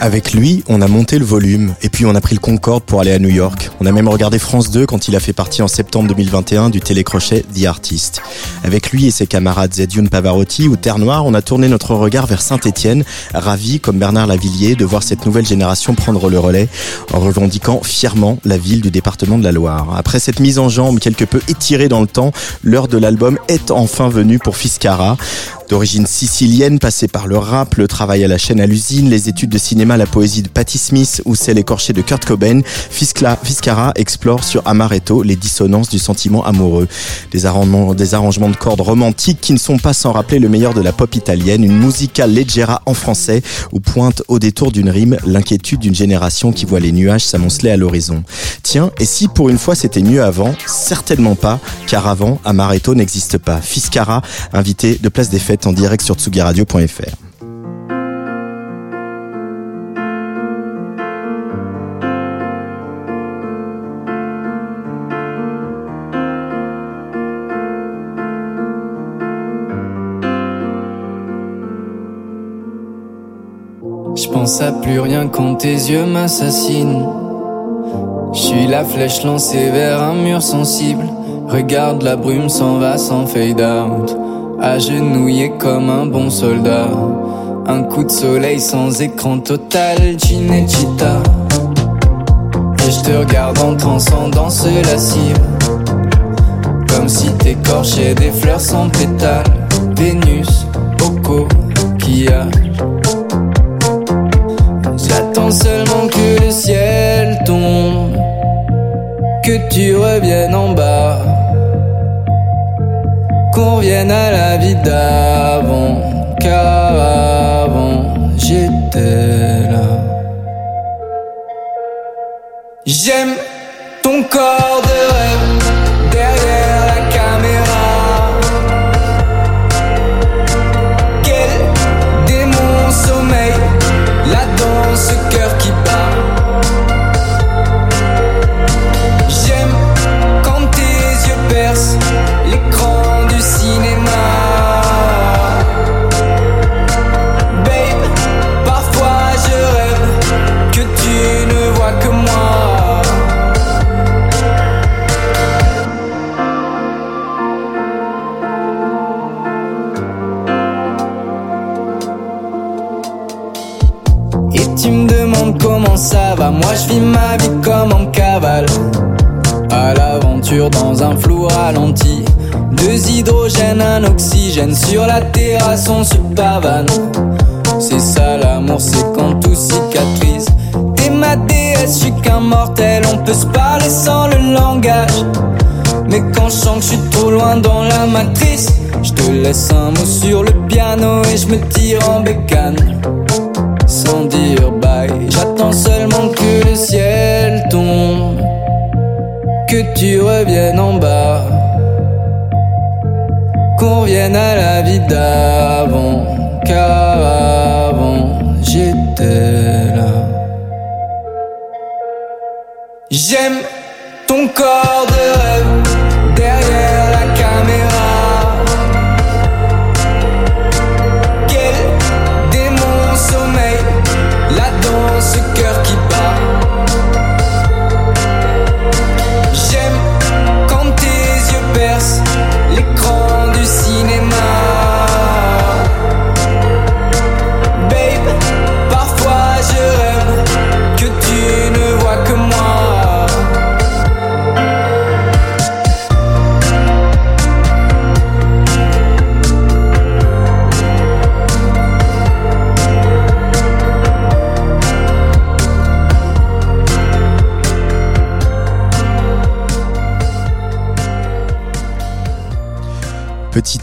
Avec lui, on a monté le volume et puis on a pris le Concorde pour aller à New York. On a même regardé France 2 quand il a fait partie en septembre 2021 du télécrochet The Artist. Avec lui et ses camarades Zedioun Pavarotti ou Terre Noire, on a tourné notre regard vers Saint-Étienne, ravi comme Bernard Lavillier de voir cette nouvelle génération prendre le relais en revendiquant fièrement la ville du département de la Loire. Après cette mise en jambe quelque peu étirée dans le temps, l'heure de l'album est enfin venue pour Fiscara. D'origine sicilienne, passée par le rap, le travail à la chaîne à l'usine, les études de cinéma, la poésie de Patti Smith ou celle écorchée de Kurt Cobain, Fiscla, Fiscara explore sur Amaretto les dissonances du sentiment amoureux. Des arrangements, des arrangements de cordes romantiques qui ne sont pas sans rappeler le meilleur de la pop italienne, une musica leggera en français où pointe au détour d'une rime l'inquiétude d'une génération qui voit les nuages s'amonceler à l'horizon. Tiens, et si pour une fois c'était mieux avant? Certainement pas, car avant, Amaretto n'existe pas. Fiscara, invité de Place des Fêtes en direct sur tsugiradio.fr. Je pense à plus rien quand tes yeux m'assassinent. Je suis la flèche lancée vers un mur sensible. Regarde la brume s'en va sans fade out. Agenouillé comme un bon soldat. Un coup de soleil sans écran total, Cinecittà. Et je te regarde en transcendant ce lascive. Comme si t'écorchais des fleurs sans pétales. Vénus, au coquillage. J'attends seulement que le ciel tombe, que tu reviennes en bas, qu'on revienne à la vie d'avant, car avant j'étais là. J'aime ton corps de rêve derrière Moi je vis ma vie comme en cavale. À l'aventure dans un flou ralenti. Deux hydrogènes, un oxygène Sur la terrasse on se pavane. C'est ça l'amour, c'est quand tout cicatrise. T'es ma déesse, je suis qu'un mortel On peut se parler sans le langage. Mais quand je sens que je suis trop loin dans la matrice, je te laisse un mot sur le piano et je me tire en bécane J'attends seulement que le ciel tombe, que tu reviennes en bas, qu'on revienne à la vie d'avant, car avant j'étais là. J'aime ton corps de rêve derrière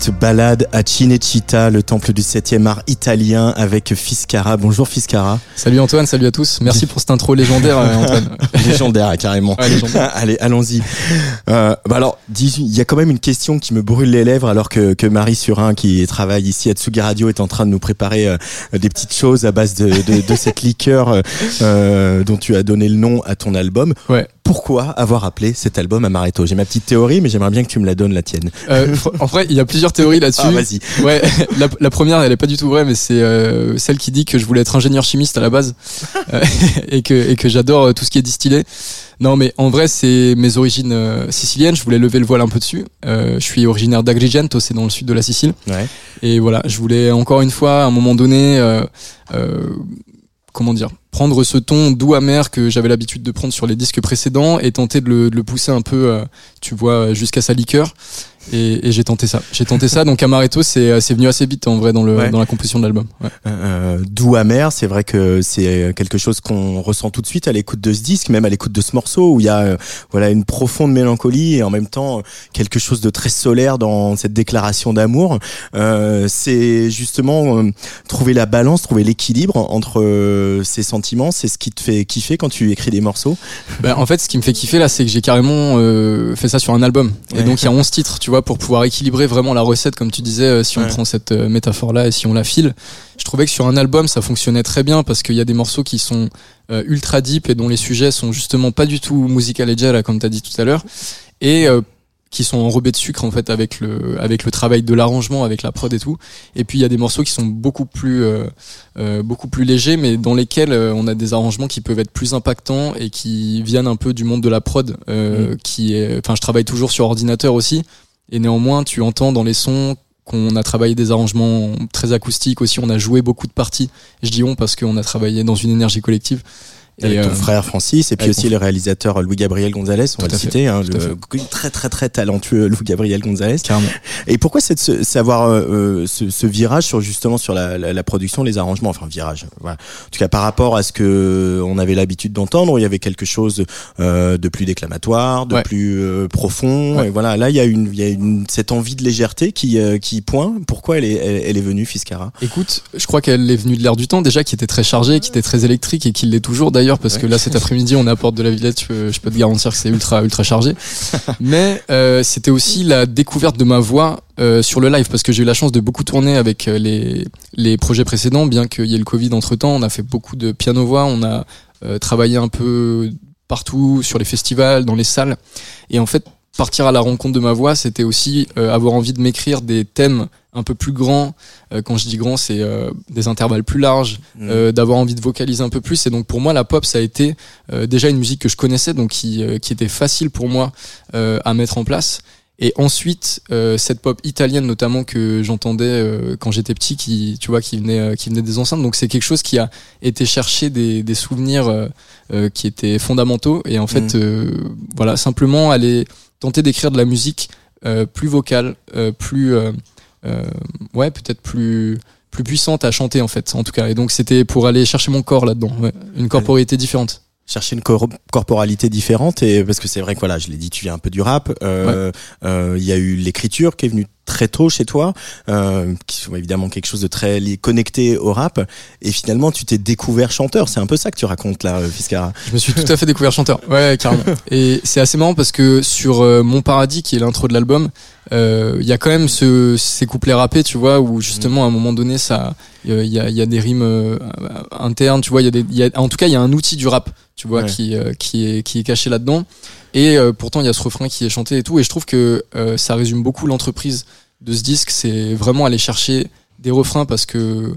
Petite balade à Cinecittà, le temple du 7e art italien avec Fiscara. Bonjour Fiscara. Salut Antoine, salut à tous. Merci pour cette intro légendaire euh, Antoine. légendaire carrément. Ouais, légendaire. Allez, allons-y. Euh, bah alors, il y a quand même une question qui me brûle les lèvres alors que, que Marie Surin qui travaille ici à Tsugi Radio est en train de nous préparer euh, des petites choses à base de, de, de cette liqueur euh, dont tu as donné le nom à ton album. Ouais. Pourquoi avoir appelé cet album Amaretto J'ai ma petite théorie, mais j'aimerais bien que tu me la donnes, la tienne. Euh, en vrai, il y a plusieurs théories là-dessus. Ah, vas-y. Ouais, la, la, première, elle est pas du tout vraie, mais c'est euh, celle qui dit que je voulais être ingénieur chimiste à la base euh, et que et que j'adore tout ce qui est distillé. Non, mais en vrai, c'est mes origines siciliennes. Je voulais lever le voile un peu dessus. je suis originaire d'Agrigento, c'est dans le sud de la Sicile. Ouais. Et voilà, je voulais encore une fois, à un moment donné comment dire prendre ce ton doux amer que j'avais l'habitude de prendre sur les disques précédents et tenter de le, pousser un peu euh, tu vois jusqu'à sa liqueur et, et j'ai tenté ça. J'ai tenté ça. Donc Amaretto, c'est euh, c'est venu assez vite en vrai dans le Ouais. dans la composition de l'album. Ouais. Euh, doux amer, c'est vrai que c'est quelque chose qu'on ressent tout de suite à l'écoute de ce disque, même à l'écoute de ce morceau où il y a euh, voilà une profonde mélancolie et en même temps euh, quelque chose de très solaire dans cette déclaration d'amour. Euh, c'est justement euh, trouver la balance, trouver l'équilibre entre euh, ces sentiments. C'est ce qui te fait kiffer quand tu écris des morceaux. Ben, en fait, ce qui me fait kiffer là, c'est que j'ai carrément euh, fait ça sur un album. Et Ouais. donc il y a 11 titres, tu vois, pour pouvoir équilibrer vraiment la recette, comme tu disais, euh, si on Ouais. prend cette euh, métaphore-là et si on la file. Je trouvais que sur un album, ça fonctionnait très bien parce qu'il y a des morceaux qui sont euh, ultra deep et dont les sujets sont justement pas du tout musical et là, comme tu as dit tout à l'heure. Et qui sont enrobés de sucre en fait avec le avec le travail de l'arrangement avec la prod et tout et puis il y a des morceaux qui sont beaucoup plus euh, euh, beaucoup plus légers mais dans lesquels euh, on a des arrangements qui peuvent être plus impactants et qui viennent un peu du monde de la prod euh, qui est enfin je travaille toujours sur ordinateur aussi et néanmoins tu entends dans les sons qu'on a travaillé des arrangements très acoustiques aussi on a joué beaucoup de parties. Je dis on parce qu'on a travaillé dans une énergie collective Avec ton euh, frère Francis et puis aussi le réalisateur Louis-Gabriel Gonzalez, on va le citer, hein, le très très très talentueux Louis-Gabriel Gonzalez. carrément Et pourquoi se- savoir euh, euh, ce, ce virage sur justement sur la, la, la production, les arrangements, enfin virage. Voilà. En tout cas par rapport à ce que on avait l'habitude d'entendre, il y avait quelque chose euh, de plus déclamatoire, de Ouais. plus euh, profond. Ouais. Et voilà, là il y a une, il y a une cette envie de légèreté qui euh, qui pointe. Pourquoi elle est elle, elle est venue Fiscara Écoute, je crois qu'elle est venue de l'air du temps déjà, qui était très chargée, qui était très électrique et qui l'est toujours d'ailleurs, parce que là cet après-midi on apporte de la Villette, je peux, je peux te garantir que c'est ultra ultra chargé. Mais euh, c'était aussi la découverte de ma voix euh, sur le live, parce que j'ai eu la chance de beaucoup tourner avec euh, les les projets précédents, bien qu'il y ait le Covid entre temps. On a fait beaucoup de piano voix, on a euh, travaillé un peu partout sur les festivals, dans les salles, et en fait partir à la rencontre de ma voix, c'était aussi euh, avoir envie de m'écrire des thèmes un peu plus grands. Euh, quand je dis grand, c'est euh, des intervalles plus larges, Mm. euh, d'avoir envie de vocaliser un peu plus. Et donc pour moi, la pop, ça a été euh, déjà une musique que je connaissais, donc qui, euh, qui était facile pour moi euh, à mettre en place. Et ensuite, euh, cette pop italienne notamment que j'entendais euh, quand j'étais petit, qui tu vois, qui venait, euh, qui venait des enceintes. Donc c'est quelque chose qui a été chercher des, des souvenirs qui étaient fondamentaux. Et en fait, Mm. euh, voilà, simplement aller tenter d'écrire de la musique euh, plus vocale, euh, plus euh, euh, ouais, peut-être plus plus puissante à chanter en fait, en tout cas. Et donc c'était pour aller chercher mon corps là-dedans, ouais. une corporité différente. chercher une cor- corporalité différente et parce que c'est vrai que voilà je l'ai dit tu viens un peu du rap euh, il y a eu l'écriture qui est venue très tôt chez toi euh, qui sont évidemment quelque chose de très connecté au rap et finalement tu t'es découvert chanteur c'est un peu ça que tu racontes là euh, Fiscara Je me suis tout à fait découvert chanteur, ouais, carrément. Et c'est assez marrant parce que sur euh, Mon Paradis, qui est l'intro de l'album, euh, il y a quand même ce, ces couplets rappés, tu vois, où justement à un moment donné, ça, il y y a des rimes euh, internes, tu vois, il y a des, y a, en tout cas, il y a un outil du rap, tu vois, Ouais. qui, euh, qui est, qui est caché là-dedans. Et euh, pourtant, il y a ce refrain qui est chanté et tout. Et je trouve que euh, ça résume beaucoup l'entreprise de ce disque. C'est vraiment aller chercher des refrains parce que euh,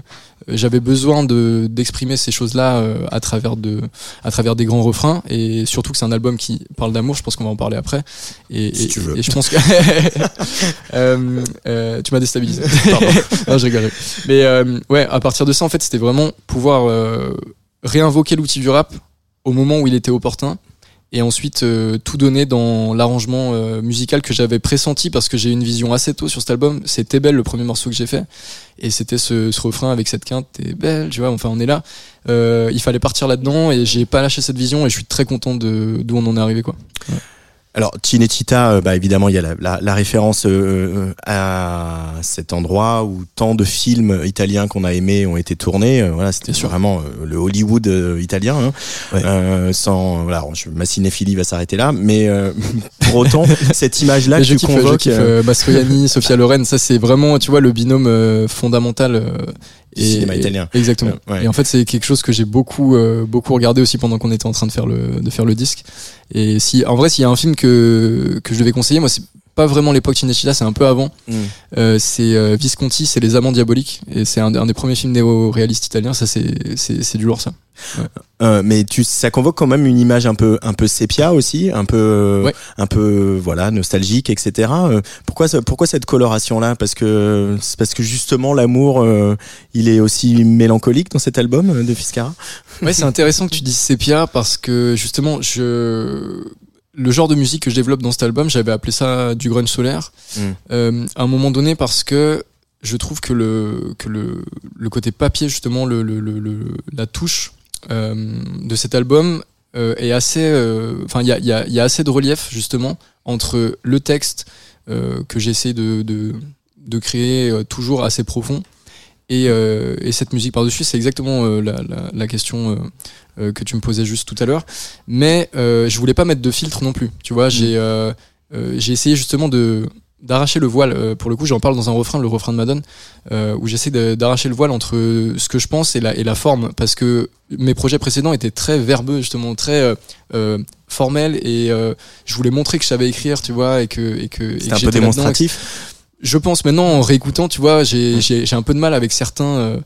j'avais besoin de d'exprimer ces choses-là euh, à travers de à travers des grands refrains et surtout que c'est un album qui parle d'amour. Je pense qu'on va en parler après. Et, Si et- tu veux. et je pense que Euh, euh, tu m'as déstabilisé. Non, rigole. Mais euh, ouais, à partir de ça, en fait, c'était vraiment pouvoir euh, réinvoquer l'outil du rap au moment où il était opportun et ensuite euh, tout donner dans l'arrangement euh, musical que j'avais pressenti parce que j'ai eu une vision assez tôt sur cet album. C'était belle le premier morceau que j'ai fait et c'était ce, refrain avec cette quinte t'es belle, tu vois. Enfin, on est là. Euh, il fallait partir là-dedans et j'ai pas lâché cette vision et je suis très content de d'où on en est arrivé quoi. Alors Cinecittà, euh, bah évidemment il y a la, la, la référence euh, à cet endroit où tant de films italiens qu'on a aimés ont été tournés. Euh, voilà, c'était vraiment euh, le Hollywood euh, italien. Hein. Ouais. Euh, sans voilà, je, ma cinéphilie va s'arrêter là, mais euh, pour autant cette image-là que je tu kiffe, je convoques. kiffe euh, euh, Mastroianni, Sofia Loren, ça c'est vraiment, tu vois, le binôme euh, fondamental. Du cinéma italien. Exactement. Euh, ouais. Et en fait, c'est quelque chose que j'ai beaucoup, euh, beaucoup regardé aussi pendant qu'on était en train de faire le, de faire le disque. Et si, en vrai, s'il y a un film que que je devais conseiller, moi, c'est pas vraiment l'époque Cinecittà, c'est un peu avant. Mm. Euh, c'est euh, Visconti, c'est Les Amants Diaboliques, et c'est un, un des premiers films néo-réalistes italiens. Ça, c'est du lourd, ça. Euh, mais tu, ça convoque quand même une image un peu, un peu sépia aussi, un peu, Ouais. un peu, voilà, nostalgique, etc. Euh, pourquoi, pourquoi cette coloration-là? Parce que, parce que justement l'amour, euh, il est aussi mélancolique dans cet album euh, de Fiscara. Ouais, c'est intéressant que tu dises sépia parce que justement, je le genre de musique que je développe dans cet album, j'avais appelé ça du grunge solaire. Mm. Euh, à un moment donné, parce que je trouve que le que le, le côté papier justement, le, le, le, le- la touche euh, de cet album euh, est assez, enfin il y a, il y, a, il y a assez de relief justement entre le texte que j'essaie de, de de créer toujours assez profond et, euh, et cette musique par-dessus, c'est exactement euh, la, la, la question euh, euh, que tu me posais juste tout à l'heure. Mais euh, je voulais pas mettre de filtre non plus. Tu vois, j'ai euh, euh, j'ai essayé justement de d'arracher le voile. Euh, pour le coup, j'en parle dans un refrain, le refrain de Madone, euh, où j'essaie d'arracher le voile entre ce que je pense et la, et la forme, parce que mes projets précédents étaient très verbeux, justement, très formels, et euh, je voulais montrer que je savais écrire, tu vois, et que et que, que un peu démonstratif. Je pense maintenant en réécoutant, tu vois, j'ai un peu de mal avec certains euh,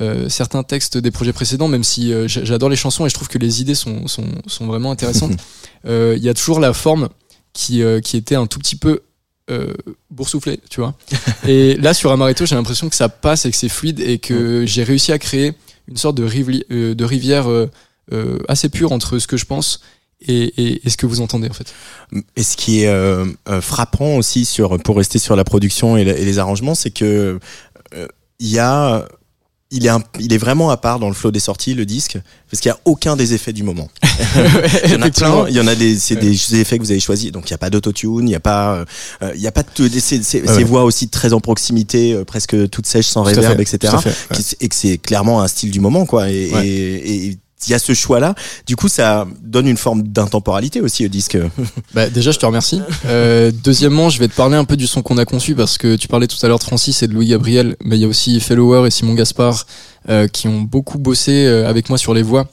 euh, certains textes des projets précédents, même si euh, j'a- j'adore les chansons et je trouve que les idées sont sont sont vraiment intéressantes. Euh, Il y a toujours la forme qui euh, qui était un tout petit peu euh, boursouflée, tu vois. Et là sur Amaretto, j'ai l'impression que ça passe et que c'est fluide et que j'ai réussi à créer une sorte de, de rivière assez pure entre ce que je pense et, et, et ce que vous entendez en fait. Et ce qui est euh, euh, frappant aussi sur, pour rester sur la production et, la- et les arrangements, c'est que euh, il y a, il est, un- il est vraiment à part dans le flow des sorties, le disque, parce qu'il y a aucun des effets du moment. Il y en a plein. Il y en a des, c'est des effets que vous avez choisis. Donc il y a pas d'autotune, il y a pas, euh, il y a pas de, ces, ces- ces ouais. voix aussi très en proximité, euh, presque toutes sèches, sans Tout réverb, etc. Qui- Et que c'est clairement un style du moment, quoi. Et, et, et il y a ce choix-là. Du coup, ça donne une forme d'intemporalité aussi au disque. Bah, déjà, je te remercie. Euh, deuxièmement, je vais te parler un peu du son qu'on a conçu parce que tu parlais tout à l'heure de Francis et de Louis Gabriel, mais il y a aussi Fellower et Simon Gaspard euh, qui ont beaucoup bossé euh, avec moi sur les voix.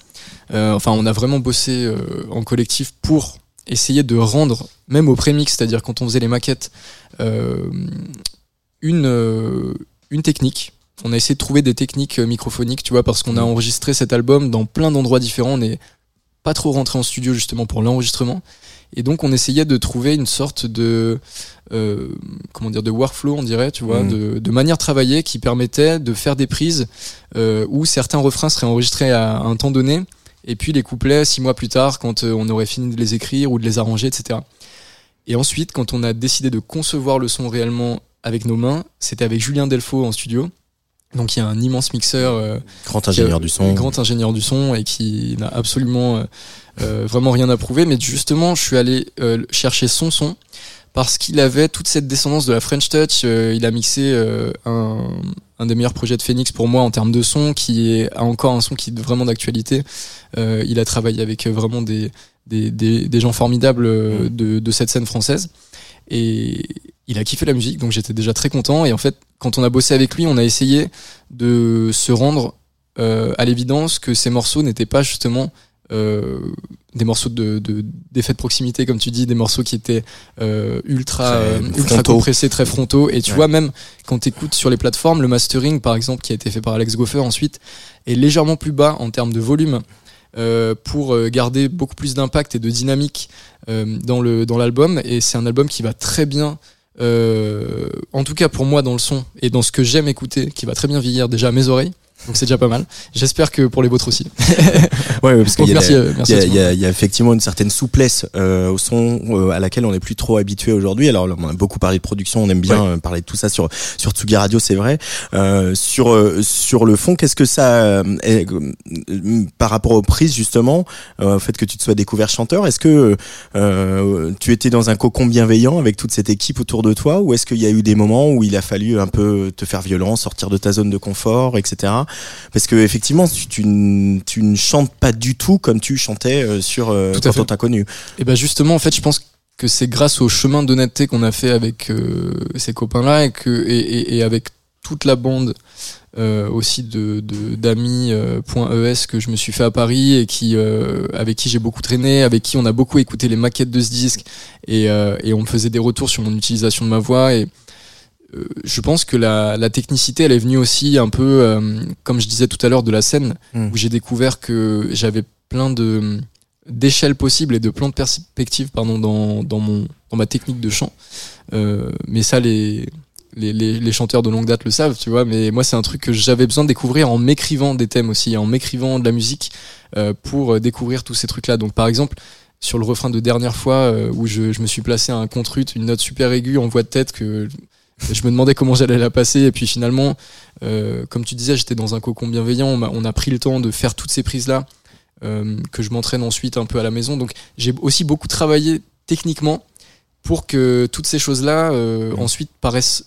Euh, enfin, on a vraiment bossé euh, en collectif pour essayer de rendre, même au prémix, c'est-à-dire quand on faisait les maquettes, euh, une, une technique. On a essayé de trouver des techniques euh, microphoniques, tu vois, parce qu'on a enregistré cet album dans plein d'endroits différents. On n'est pas trop rentré en studio justement pour l'enregistrement. Et donc on essayait de trouver une sorte de euh, comment dire de workflow on dirait tu vois Mhm. de, de manière de travailler qui permettait de faire des prises euh, où certains refrains seraient enregistrés à un temps donné et puis les couplets six mois plus tard quand on aurait fini de les écrire ou de les arranger etc et ensuite quand on a décidé de concevoir le son réellement avec nos mains c'était avec Julien Delfaux en studio donc il y a un immense mixeur euh, Grand ingénieur du son. grand ingénieur du son et qui n'a absolument euh, euh, vraiment rien à prouver. Mais justement, je suis allé euh, chercher son son parce qu'il avait toute cette descendance de la French Touch. Euh, il a mixé euh, un, un des meilleurs projets de Phoenix pour moi en termes de son, qui est a encore un son qui est vraiment d'actualité. Euh, il a travaillé avec vraiment des, des, des, des gens formidables euh, de, de cette scène française. Et il a kiffé la musique, donc j'étais déjà très content. Et en fait, quand on a bossé avec lui, on a essayé de se rendre euh, à l'évidence que ces morceaux n'étaient pas justement euh, des morceaux de de- d'effets de, proximité comme tu dis des morceaux qui étaient euh, ultra euh, ultra compressés très frontaux et tu Ouais. vois même quand tu écoutes sur les plateformes le mastering par exemple qui a été fait par Alex Goffer ensuite est légèrement plus bas en termes de volume euh, pour euh, garder beaucoup plus d'impact et de dynamique euh, dans le dans l'album et c'est un album qui va très bien en tout cas pour moi dans le son et dans ce que j'aime écouter qui va très bien vieillir déjà à mes oreilles Donc c'est déjà pas mal. J'espère que pour les vôtres aussi. Ouais, parce qu'il y, euh, y y y a effectivement une certaine souplesse euh, au son euh, à laquelle on n'est plus trop habitué aujourd'hui. Alors on a beaucoup parlé de production, on aime bien parler de tout ça sur sur Tsugi Radio, c'est vrai. Euh, sur sur le fond, qu'est-ce que ça est, par rapport aux prises justement, au fait que tu te sois découvert chanteur, est-ce que tu étais dans un cocon bienveillant avec toute cette équipe autour de toi, ou est-ce qu'il y a eu des moments où il a fallu un peu te faire violence, sortir de ta zone de confort, etc. Parce que effectivement, tu, tu, n- tu ne chantes pas du tout comme tu chantais euh, sur euh, Tout quand fait. on t'a connu. Et ben justement, en fait, je pense que c'est grâce au chemin d'honnêteté qu'on a fait avec euh, ces copains-là et que et, et, et avec toute la bande euh, aussi de de- d'amis euh, point .es que je me suis fait à Paris et qui euh, avec qui j'ai beaucoup traîné, avec qui on a beaucoup écouté les maquettes de ce disque et et on me faisait des retours sur mon utilisation de ma voix et je pense que la, la technicité, elle est venue aussi un peu, euh, comme je disais tout à l'heure, de la scène, Mm. où j'ai découvert que j'avais plein de d'échelles possibles et de plans de perspectives pardon dans, dans mon dans ma technique de chant euh, mais ça les, les les les chanteurs de longue date le savent tu vois mais moi c'est un truc que j'avais besoin de découvrir en m'écrivant des thèmes aussi en m'écrivant de la musique euh, pour euh, découvrir tous ces trucs là donc par exemple sur le refrain de dernière fois euh, où je, je me suis placé un contrut une note super aiguë en voix de tête que je me demandais comment j'allais la passer et puis finalement euh, comme tu disais j'étais dans un cocon bienveillant on, a pris le temps de faire toutes ces prises là euh, que je m'entraîne ensuite un peu à la maison. Donc j'ai aussi beaucoup travaillé techniquement pour que toutes ces choses-là euh, ensuite paraissent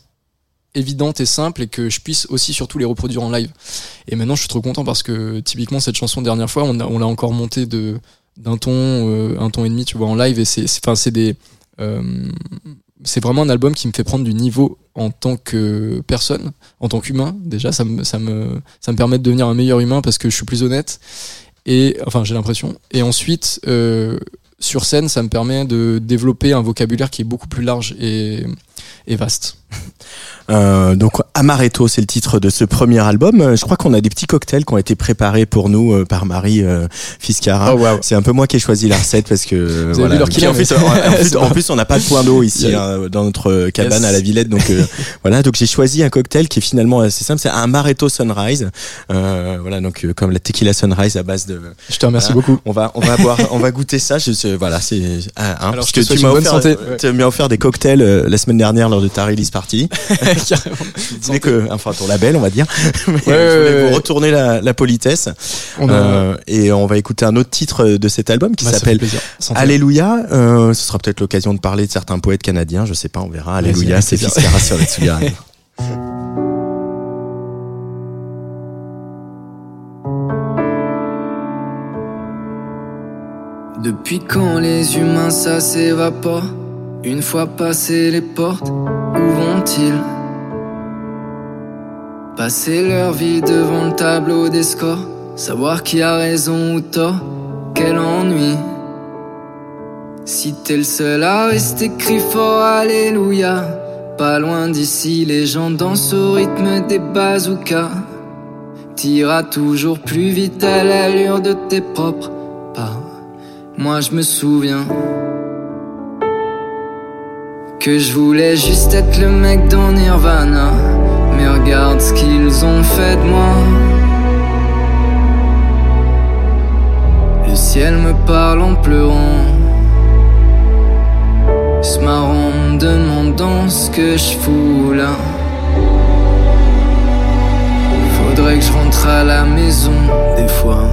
évidentes et simples et que je puisse aussi surtout les reproduire en live. Et maintenant je suis trop content parce que typiquement cette chanson dernière fois on l'a encore montée de d'un ton un ton et demi tu vois en live et c'est c'est- enfin c'est des euh, c'est vraiment un album qui me fait prendre du niveau en tant que personne, en tant qu'humain. Déjà, ça me, ça me, ça me permet de devenir un meilleur humain parce que je suis plus honnête. Et enfin, j'ai l'impression. Et ensuite, euh, sur scène, ça me permet de développer un vocabulaire qui est beaucoup plus large et, et vaste. Euh, donc Amaretto, c'est le titre de ce premier album. Je crois qu'on a des petits cocktails qui ont été préparés pour nous euh, par Marie euh, Fiscara. wow. C'est un peu moi qui ai choisi la recette parce que avez vu leur Puis en, plus, en, en on n'a pas de point d'eau ici hein, dans notre cabane Yes. à la Villette. Donc voilà, donc j'ai choisi un cocktail qui est finalement assez simple. C'est un Amaretto Sunrise. Voilà, donc comme la tequila Sunrise à base de. Je te remercie Voilà. beaucoup. On va, on va boire, on va goûter ça. Je, voilà, c'est ah, hein, Alors, parce je que te tu m'as offert, offert des cocktails la semaine dernière lors de ta release n'est que, enfin, ton label, on va dire. Mais Ouais, je voulais ouais, vous ouais. retourner la, la politesse. On a- Euh, et on va écouter un autre titre de cet album qui Bah, s'appelle. Alléluia. Euh, ce sera peut-être l'occasion de parler de certains poètes canadiens. Je sais pas, on verra. Alléluia, c'est. Fiscara sur les. Depuis quand les humains ça s'évapore Une fois passées les portes, où vont-ils? Passer leur vie devant le tableau des scores Savoir qui a raison ou tort, quel ennui. Si t'es le seul à rester cri fort, alléluia. Pas loin d'ici, les gens dansent au rythme des bazookas. T'iras toujours plus vite à l'allure de tes propres pas. Moi je me souviens que je voulais juste être le mec dans Nirvana. Mais regarde ce qu'ils ont fait de moi. Le ciel me parle en pleurant. Se marrant en me demandant ce que je fous là. Faudrait que je rentre à la maison des fois.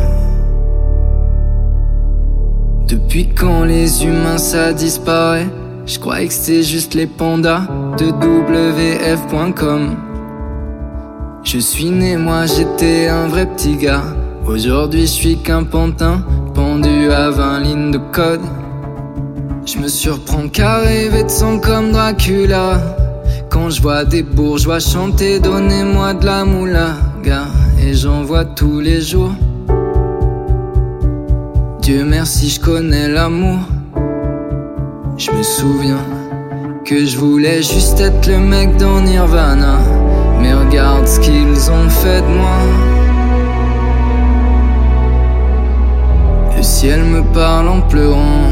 Depuis quand les humains ça disparaît? Je que c'était juste les pandas de WF.com Je suis né, moi j'étais un vrai petit gars. Aujourd'hui je suis qu'un pantin pendu à 20 lignes de code. Je me surprends qu'à rêver de sang comme Dracula. Quand je vois des bourgeois chanter Donnez-moi de la moulaga Et j'en vois tous les jours. Dieu merci, je connais l'amour. Je me souviens que je voulais juste être le mec dans Nirvana. Mais regarde ce qu'ils ont fait de moi. Le ciel me parle en pleurant.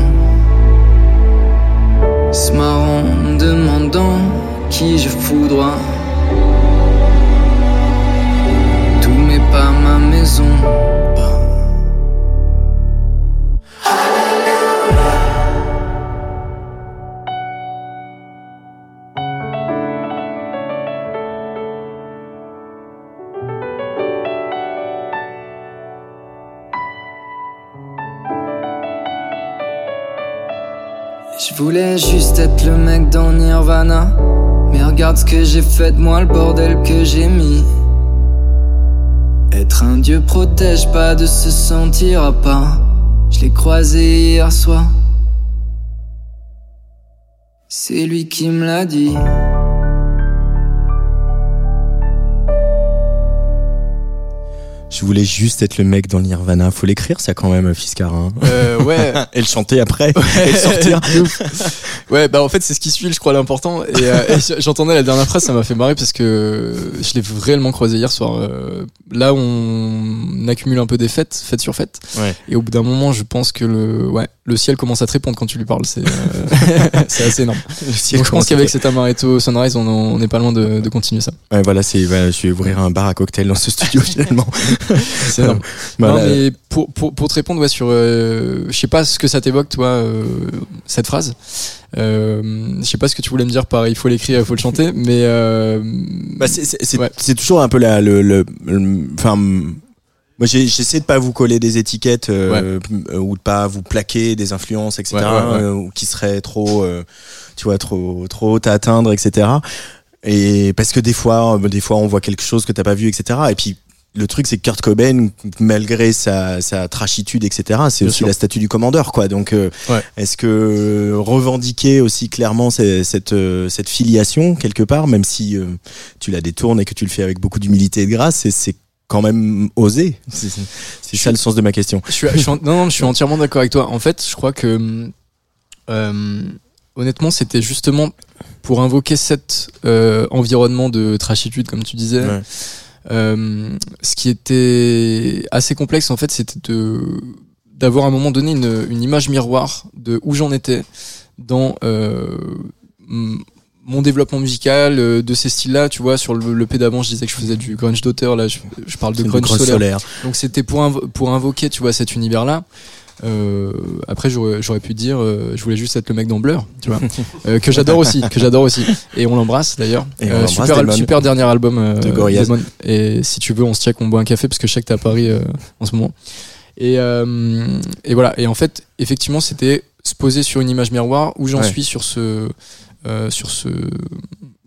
Se marrant demandant qui je foudroie. Tous mes pas Je voulais juste être le mec dans Nirvana. Mais regarde ce que j'ai fait de moi, le bordel que j'ai mis. Être un dieu protège pas de se sentir à part. Je l'ai croisé hier soir. C'est lui qui me l'a dit. Je voulais juste être le mec dans le Nirvana. Faut l'écrire, ça quand même, Fiscar. Hein. Euh, ouais. et le chanter après. et le sortir. ouais, bah en fait, c'est ce qui suit, je crois, l'important. Et, euh, et j'entendais la dernière phrase, ça m'a fait marrer parce que je l'ai réellement croisé hier soir. Euh, là, on accumule un peu des fêtes, fête sur fête. Ouais. Et au bout d'un moment, je pense que le, ouais, le ciel commence à te répondre quand tu lui parles. C'est euh, c'est assez énorme. Donc, je pense qu'avec cet Amaretto Sunrise, on n'est pas loin de, de continuer ça. Ouais, voilà, c'est, voilà, je vais ouvrir un bar à cocktail dans ce studio finalement. C'est énorme. Voilà. Non, mais pour, pour, pour te répondre ouais, sur, euh, je sais pas ce que ça t'évoque toi euh, cette phrase. Euh, je sais pas ce que tu voulais me dire par il faut l'écrire, il faut le chanter, mais euh, Bah, c'est, c'est, c'est, Ouais. c'est toujours un peu la, le, le, le- enfin, moi j'ai, j'essaie de pas vous coller des étiquettes euh, euh, ou de pas vous plaquer des influences, etc. Ouais, euh, ou qui seraient trop, euh, tu vois, trop, trop hautes à atteindre, etc. Et parce que des fois, des fois, on voit quelque chose que t'as pas vu, etc. Et puis le truc, c'est que Kurt Cobain, malgré sa, sa trachitude, etc., c'est aussi sûr. la statue du commandeur, quoi. Donc, euh, Ouais. est-ce que euh, revendiquer aussi clairement cette, euh, cette filiation quelque part, même si euh, tu la détournes et que tu le fais avec beaucoup d'humilité et de grâce, c'est- quand même osé. C'est ça le sens de ma question. je suis, je suis en- non, non, je suis entièrement d'accord avec toi. En fait, je crois que euh, honnêtement, c'était justement pour invoquer cet euh, environnement de trachitude, comme tu disais. Ouais. Euh, ce qui était assez complexe, en fait, c'était de d'avoir à un moment donné une, une image miroir de où j'en étais dans euh, mon développement musical, euh, de ces styles-là, tu vois, sur le, le P d'avant, je disais que je faisais du grunge d'auteur, là, je, je parle de grunge solaire. solaire. Donc c'était pour, invo- pour invoquer, tu vois, cet univers-là. Euh, après, j'aurais pu dire, euh, je voulais juste être le mec dans Blur, tu vois, Euh, que j'adore aussi, que j'adore aussi. Et on l'embrasse d'ailleurs. Euh, super, al- super dernier album euh, De Gorillaz. Et si tu veux, on se check, on boit un café parce que je sais que t'es à Paris euh, en ce moment. Et, euh, et voilà. Et en fait, effectivement, c'était se poser sur une image miroir où j'en Ouais. suis sur ce, euh, sur ce,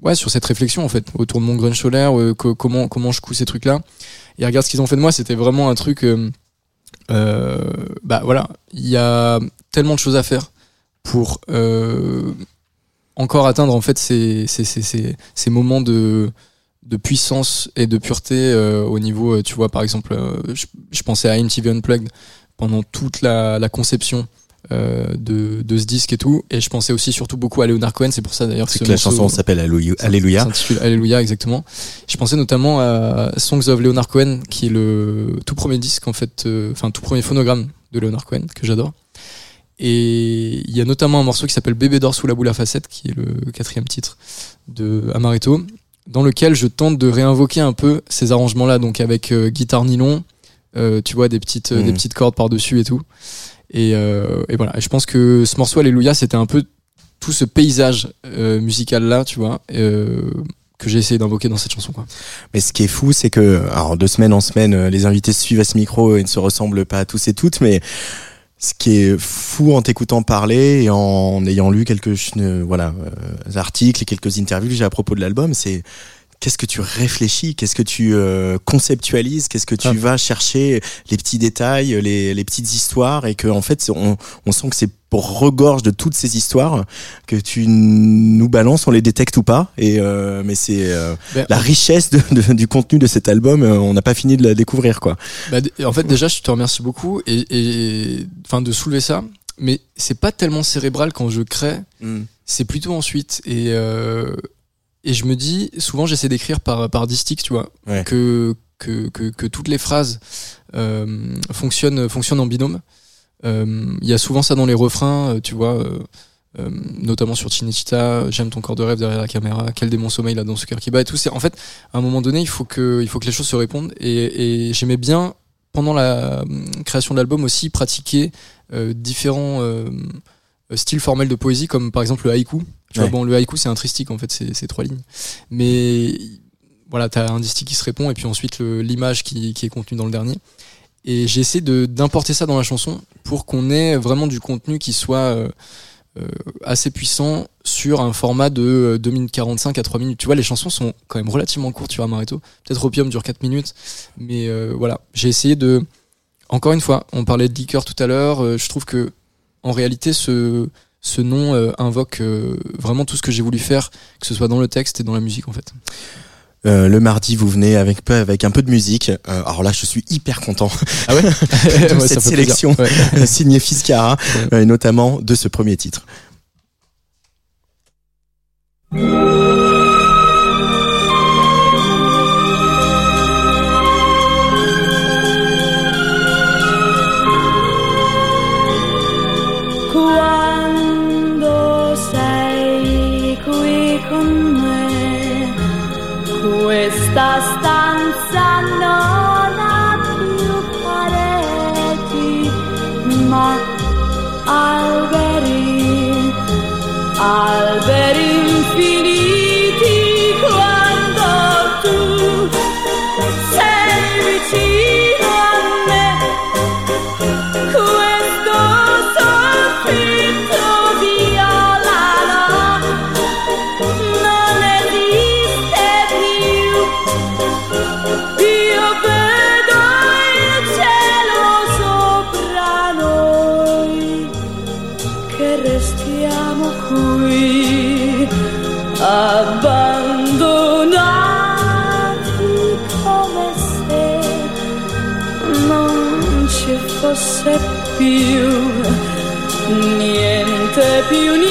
ouais, sur cette réflexion en fait autour de mon grunge solaire, euh, co- comment comment je couds ces trucs là. Et regarde ce qu'ils ont fait de moi, c'était vraiment un truc. Euh, bah voilà, il y a tellement de choses à faire pour euh, encore atteindre en fait ces, ces, ces, ces, moments de, puissance et de pureté euh, au niveau, tu vois, par exemple, je, pensais à MTV Unplugged pendant toute la conception euh, de, de ce disque et tout, et je pensais aussi surtout beaucoup à Leonard Cohen, c'est pour ça d'ailleurs C'est ce que la chanson s'appelle Alléluia. Alléluia. s'intitule Alléluia, exactement. Je pensais notamment à Songs of Leonard Cohen, qui est le tout premier disque, en fait, euh, enfin, tout premier phonogramme de Leonard Cohen, que j'adore. Et il y a notamment un morceau qui s'appelle Bébé d'or sous la boule à facettes, qui est le quatrième titre de Amaretto, dans lequel je tente de réinvoquer un peu ces arrangements-là, donc avec euh, guitare nylon, euh, tu vois, des petites, des petites cordes par-dessus et tout. Et, euh, et voilà. Et je pense que ce morceau Alléluia, c'était un peu tout ce paysage euh, musical là, tu vois, euh, que j'ai essayé d'invoquer dans cette chanson. Quoi. Mais ce qui est fou, c'est que, alors de semaine en semaine, les invités suivent à ce micro et ne se ressemblent pas à tous et toutes, mais ce qui est fou en t'écoutant parler et en ayant lu quelques voilà articles et quelques interviews que j'ai à propos de l'album, c'est qu'est-ce que tu réfléchis, qu'est-ce que tu euh, conceptualises, qu'est-ce que tu Ah. vas chercher les petits détails, les, les petites histoires et que en fait on, on sent que c'est pour regorge de toutes ces histoires que tu nous balances, on les détecte ou pas et euh, mais c'est euh, Ben, la richesse de, de- du contenu de cet album, euh, on n'a pas fini de la découvrir quoi. d- en fait, déjà, je te remercie beaucoup et, enfin de soulever ça. Mais c'est pas tellement cérébral quand je crée, c'est plutôt ensuite. Et euh, et je me dis, souvent, j'essaie d'écrire par par distique, tu vois, Ouais. que, que que que toutes les phrases euh, fonctionnent fonctionnent en binôme. Euh, Il y a souvent ça dans les refrains, euh, tu vois. euh, euh, notamment sur Chinechita, j'aime ton corps de rêve derrière la caméra, quel démon sommeil là dans ce cœur qui bat et tout. C'est en fait à un moment donné, il faut que il faut que les choses se répondent et, et j'aimais bien pendant la création de l'album aussi pratiquer euh, différents euh, styles formels de poésie comme par exemple le haïku. Tu Ouais. vois, bon, le haïku c'est un tristique en fait, c'est trois lignes, mais voilà, t'as un distique qui se répond et puis ensuite l'image qui, qui est contenue dans le dernier. Et j'ai essayé d'importer ça dans la chanson pour qu'on ait vraiment du contenu qui soit euh, assez puissant sur un format de 2 minutes 45 à 3 minutes. Tu vois, les chansons sont quand même relativement courtes, tu vois, Marito. Peut-être Opium dure 4 minutes, mais voilà, j'ai essayé de encore une fois, on parlait de liqueur tout à l'heure. je trouve que en réalité, ce, ce nom euh, invoque euh, vraiment tout ce que j'ai voulu faire, que ce soit dans le texte et dans la musique en fait. Euh, le mardi, vous venez avec peu, avec un peu de musique. alors là, je suis hyper content ah ouais de cette sélection signée Fiscara, et notamment de ce premier titre. Abbandonati come se non ci fosse più niente più niente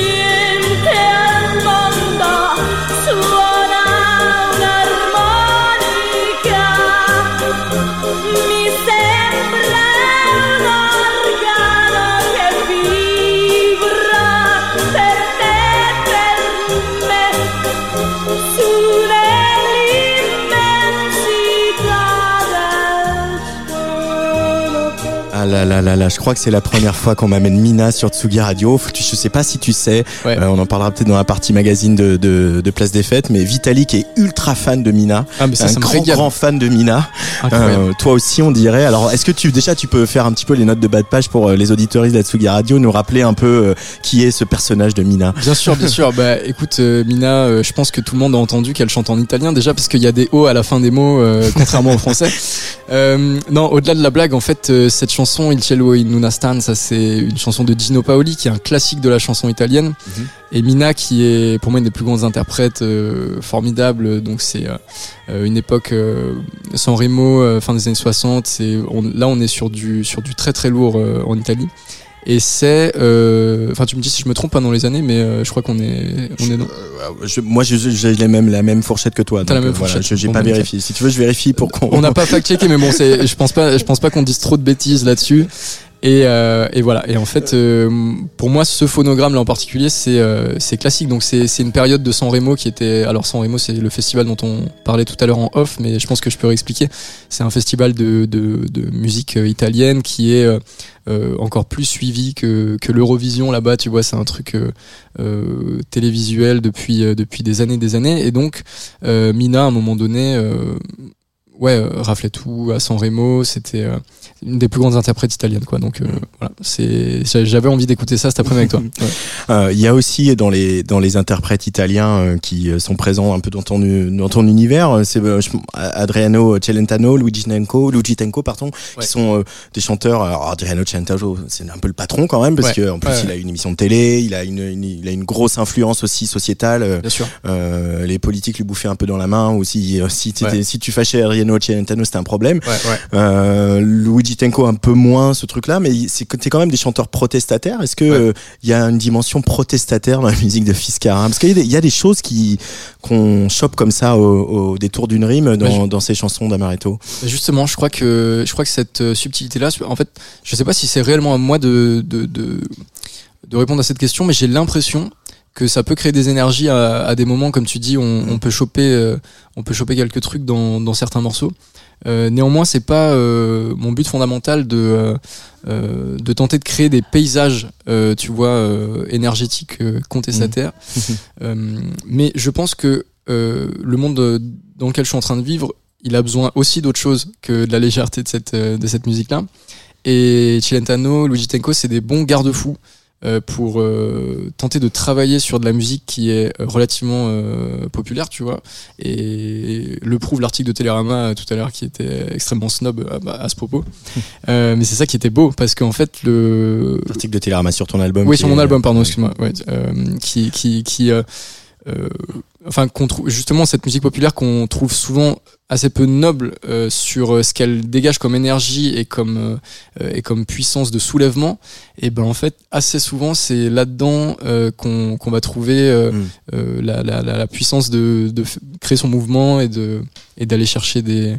là là là je crois que c'est la première fois qu'on m'amène Mina sur Tsugi Radio. Je sais pas si tu sais, Ouais. euh, on en parlera peut-être dans la partie magazine de, de, de Place des Fêtes, mais Vitalik est ultra fan de Mina. Ah mais ça, un ça grand grand fan de Mina. Euh, toi aussi, on dirait. Alors, est-ce que tu déjà tu peux faire un petit peu les notes de bas de page pour euh, les auditeuristes de la Tsugi Radio, nous rappeler un peu euh, qui est ce personnage de Mina? Bien sûr, bien sûr. Bah, écoute, Mina, je pense que tout le monde a entendu qu'elle chante en italien déjà parce qu'il y a des O à la fin des mots, contrairement au français. Non, au-delà de la blague, en fait, cette chanson Il cielo in una stanza, c'est une chanson de Gino Paoli, qui est un classique de la chanson italienne. Et Mina, qui est pour moi une des plus grandes interprètes euh, formidables. Donc c'est euh, une époque euh, San Remo, fin des années 60. C'est on, là, on est sur du sur du très très lourd en Italie. Et c'est, euh, enfin, tu me dis si je me trompe pas dans les années, mais euh, je crois qu'on est, on est dans. Euh, je- Moi, j'ai les mêmes, la même fourchette que toi. T'as la donc, même voilà, fourchette. je- j'ai pas vérifié. Si tu veux, je vérifie pour qu'on. On n'a pas fact-checké, mais bon, c'est, je pense pas, je pense pas qu'on dise trop de bêtises là-dessus. Et, euh, et voilà. Et en fait, euh, pour moi, ce phonogramme là en particulier, c'est euh, classique. Donc c'est une période de San Remo qui était. Alors San Remo, c'est le festival dont on parlait tout à l'heure en off, mais je pense que je peux réexpliquer. C'est un festival de, de, de musique euh, italienne qui est euh, euh, encore plus suivi que que l'Eurovision là-bas. Tu vois, c'est un truc télévisuel depuis depuis des années, des années. Et donc Mina, à un moment donné. Ouais, euh, raflait tout à San Remo, c'était euh, une des plus grandes interprètes italiennes, quoi. Donc euh, voilà, c'est j'a- j'avais envie d'écouter ça cet après-midi avec toi. Ouais. Euh, Il y a aussi dans les dans les interprètes italiens euh, qui sont présents un peu dans ton dans ton univers, c'est euh, Adriano Celentano, Luigi Tenco, Luigi Tenco pardon, Ouais. qui sont euh, des chanteurs. Alors Adriano Celentano, c'est un peu le patron quand même parce Ouais. que en plus il a une émission de télé, il a une, une- il a une grosse influence aussi sociétale. Bien sûr. euh, les politiques lui bouffaient un peu dans la main ou si si tu fâchais Adriano Celentano c'était un problème. Ouais, ouais. Euh, Luigi Tenco un peu moins ce truc-là, mais c'est quand même des chanteurs protestataires. Est-ce que Ouais. euh, il y a une dimension protestataire dans la musique de Fiscara Parce qu'il y, a des- il y a des choses qui qu'on chope comme ça au, au détour d'une rime dans, Ouais, je- dans ces chansons d'Amaretto. Justement, je crois que je crois que cette euh, subtilité-là, en fait, je sais pas si c'est réellement à moi de de, de de répondre à cette question, mais j'ai l'impression que ça peut créer des énergies à, à des moments, comme tu dis, on, on peut choper, euh, on peut choper quelques trucs dans, dans certains morceaux. Euh, néanmoins, c'est pas euh, mon but fondamental de euh, euh, de tenter de créer des paysages, euh, tu vois, euh, énergétiques euh, contestataires. Euh, mais je pense que euh, le monde dans lequel je suis en train de vivre, il a besoin aussi d'autre chose que de la légèreté de cette de cette musique-là. Et Cilentano, Luigi Tenco, c'est des bons garde-fous pour euh, tenter de travailler sur de la musique qui est euh, relativement euh, populaire, tu vois. Et le prouve l'article de Télérama euh, tout à l'heure qui était extrêmement snob à, bah, à ce propos. Euh, mais c'est ça qui était beau parce qu'en fait le L'article de Télérama sur ton album. oui sur mon est- album pardon excuse-moi ouais, euh, qui qui qui euh, enfin qu'on trouve justement cette musique populaire qu'on trouve souvent assez peu noble euh, sur euh, ce qu'elle dégage comme énergie et comme euh, euh, et comme puissance de soulèvement et ben en fait assez souvent c'est là-dedans euh, qu'on qu'on va trouver euh, Mm. la, la, la, puissance de, de créer son mouvement et de et d'aller chercher des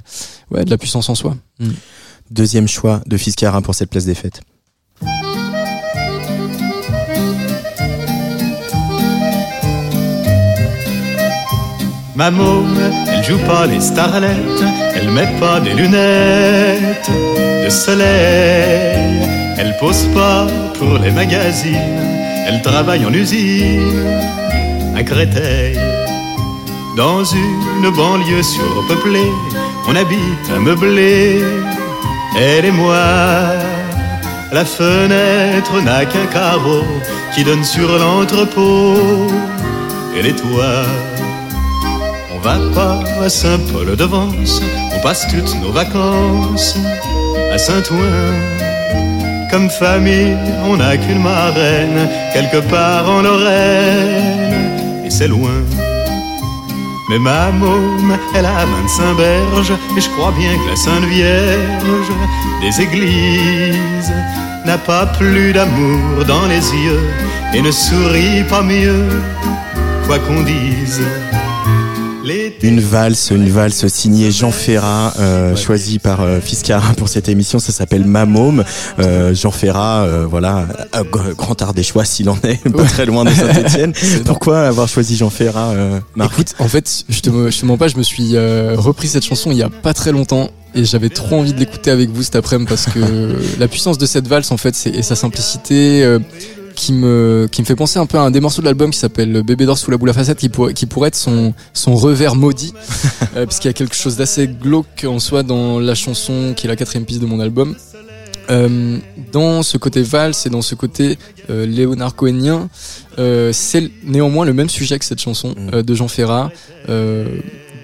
ouais de la puissance en soi Mm. Deuxième choix de Fiscara pour cette place des fêtes. Ma môme, elle joue pas les starlettes, elle met pas des lunettes de soleil, elle pose pas pour les magazines, elle travaille en usine à Créteil. Dans une banlieue surpeuplée, on habite un meublé, elle et moi. La fenêtre n'a qu'un carreau qui donne sur l'entrepôt et les toits. À Saint-Paul-de-Vence, on passe toutes nos vacances à Saint-Ouen. Comme famille, on n'a qu'une marraine, quelque part en Lorraine, et c'est loin. Mais ma môme, elle a 25 berges, et je crois bien que la Sainte Vierge des églises n'a pas plus d'amour dans les yeux, et ne sourit pas mieux, quoi qu'on dise. Une valse, une valse signée Jean Ferrat, euh, choisie par euh, Fiscara pour cette émission. Ça s'appelle Mamôme. Euh, Jean Ferrat, euh, voilà, grand art des choix s'il en est, pas très loin de Saint-Etienne. Pourquoi avoir choisi Jean Ferrat, euh, Marc? Écoute, en fait, je te, je te mens pas, je me suis euh, repris cette chanson il y a pas très longtemps et j'avais trop envie de l'écouter avec vous cet après-midi parce que la puissance de cette valse en fait c'est et sa simplicité euh, qui me qui me fait penser un peu à un des morceaux de l'album qui s'appelle Bébé d'or sous la boule à facettes qui pourrait qui pourrait être son son revers maudit euh, parce qu'il y a quelque chose d'assez glauque en soi dans la chanson qui est la quatrième piste de mon album. Euh, dans ce côté valse et dans ce côté euh, Léonard Cohenien, euh, c'est néanmoins le même sujet que cette chanson Mm. euh, de Jean Ferrat, euh,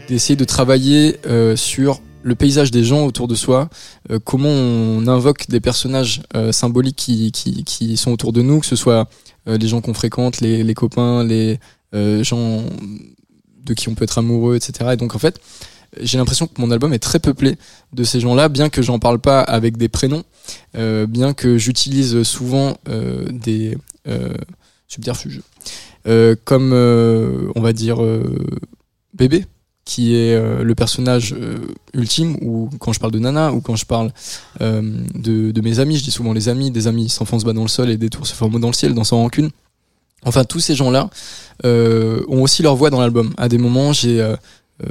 d'essayer de travailler euh, sur le paysage des gens autour de soi, euh, comment on invoque des personnages euh, symboliques qui, qui, sont autour de nous, que ce soit euh, les gens qu'on fréquente, les, les copains, les euh, gens de qui on peut être amoureux, etc. Et donc en fait, j'ai l'impression que mon album est très peuplé de ces gens-là, bien que j'en parle pas avec des prénoms, bien que j'utilise souvent des subterfuges, comme on va dire bébé, qui est euh, le personnage euh, ultime, ou quand je parle de Nana, ou quand je parle euh, de, mes amis, je dis souvent les amis, des amis s'enfoncent bas dans le sol et des tours se forment dans le ciel, dans sans rancune. Enfin, tous ces gens-là ont aussi leur voix dans l'album. À des moments, j'ai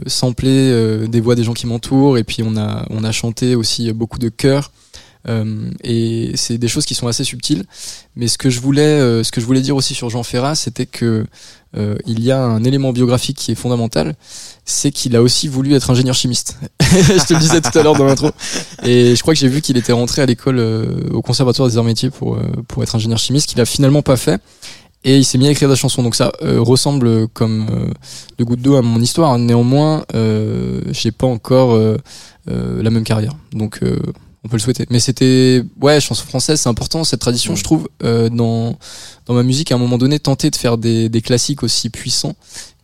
samplé des voix des gens qui m'entourent, et puis on a, on a chanté aussi beaucoup de chœurs. Euh, et c'est des choses qui sont assez subtiles. Mais ce que je voulais, euh, ce que je voulais dire aussi sur Jean Ferrat, c'était que euh, il y a un élément biographique qui est fondamental, c'est qu'il a aussi voulu être ingénieur chimiste. je te le disais tout à l'heure dans l'intro. Et je crois que j'ai vu qu'il était rentré à l'école euh, au conservatoire des arts métiers pour euh, pour être ingénieur chimiste, qu'il a finalement pas fait. Et il s'est mis à écrire des chansons. Donc ça euh, ressemble comme de goutte d'eau à mon histoire. Néanmoins, j'ai pas encore la même carrière. Donc on peut le souhaiter. Mais c'était ouais, chanson française, c'est important cette tradition, je trouve, euh, dans dans ma musique à un moment donné, tenter de faire des, des classiques aussi puissants